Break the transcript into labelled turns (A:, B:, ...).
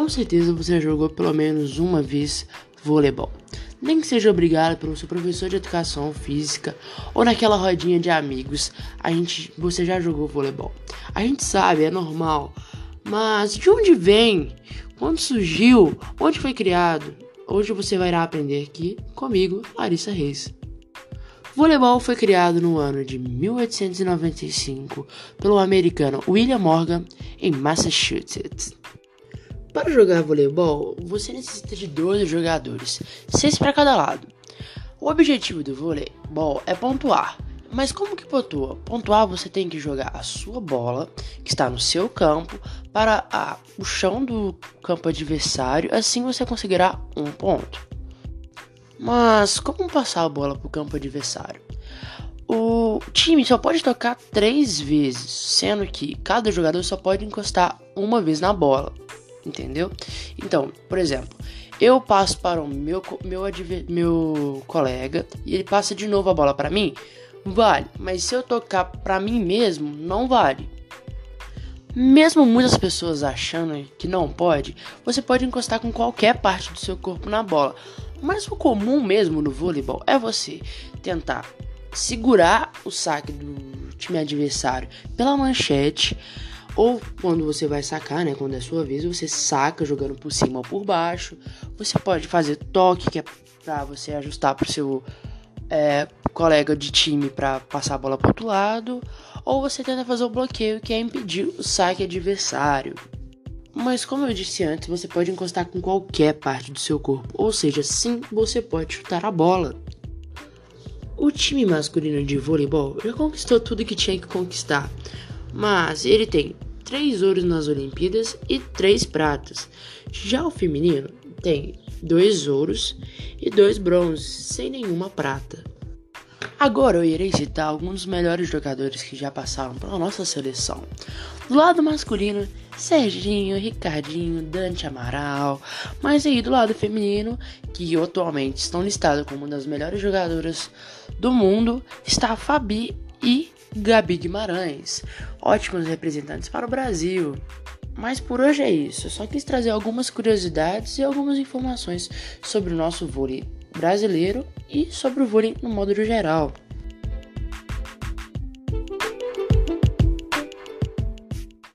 A: Com certeza você já jogou pelo menos uma vez voleibol. Nem que seja obrigado pelo seu professor de educação física ou naquela rodinha de amigos, a gente, você já jogou voleibol. A gente sabe, é normal. Mas de onde vem? Quando surgiu? Onde foi criado? Hoje você vai aprender aqui comigo, Larissa Reis. Voleibol foi criado no ano de 1895 pelo americano William Morgan em Massachusetts. Para jogar voleibol, você necessita de 12 jogadores, 6 para cada lado. O objetivo do voleibol é pontuar. Mas como que pontua? Pontuar você tem que jogar a sua bola, que está no seu campo, para a, o chão do campo adversário, assim você conseguirá um ponto. Mas como passar a bola para o campo adversário? O time só pode tocar três vezes, sendo que cada jogador só pode encostar uma vez na bola entendeu? Então, por exemplo, eu passo para o meu, meu, meu colega e ele passa de novo a bola para mim, vale, mas se eu tocar para mim mesmo, não vale. Mesmo muitas pessoas achando que não pode, você pode encostar com qualquer parte do seu corpo na bola. Mas o comum mesmo no voleibol é você tentar segurar o saque do time adversário pela manchete ou quando você vai sacar, né? Quando é sua vez, você saca jogando por cima ou por baixo. Você pode fazer toque, que é pra você ajustar pro seu é, colega de time para passar a bola pro outro lado. Ou você tenta fazer o bloqueio, que é impedir o saque adversário. Mas como eu disse antes, você pode encostar com qualquer parte do seu corpo, ou seja, sim, você pode chutar a bola. O time masculino de voleibol já conquistou tudo que tinha que conquistar mas ele tem três ouros nas Olimpíadas e três pratas. Já o feminino tem dois ouros e dois bronzes, sem nenhuma prata. Agora eu irei citar alguns dos melhores jogadores que já passaram pela nossa seleção. Do lado masculino, Serginho, Ricardinho, Dante Amaral. Mas aí do lado feminino, que atualmente estão listados como uma das melhores jogadoras do mundo, está a Fabi e Gabi Guimarães, ótimos representantes para o Brasil. Mas por hoje é isso, eu só quis trazer algumas curiosidades e algumas informações sobre o nosso vôlei brasileiro e sobre o vôlei no modo geral.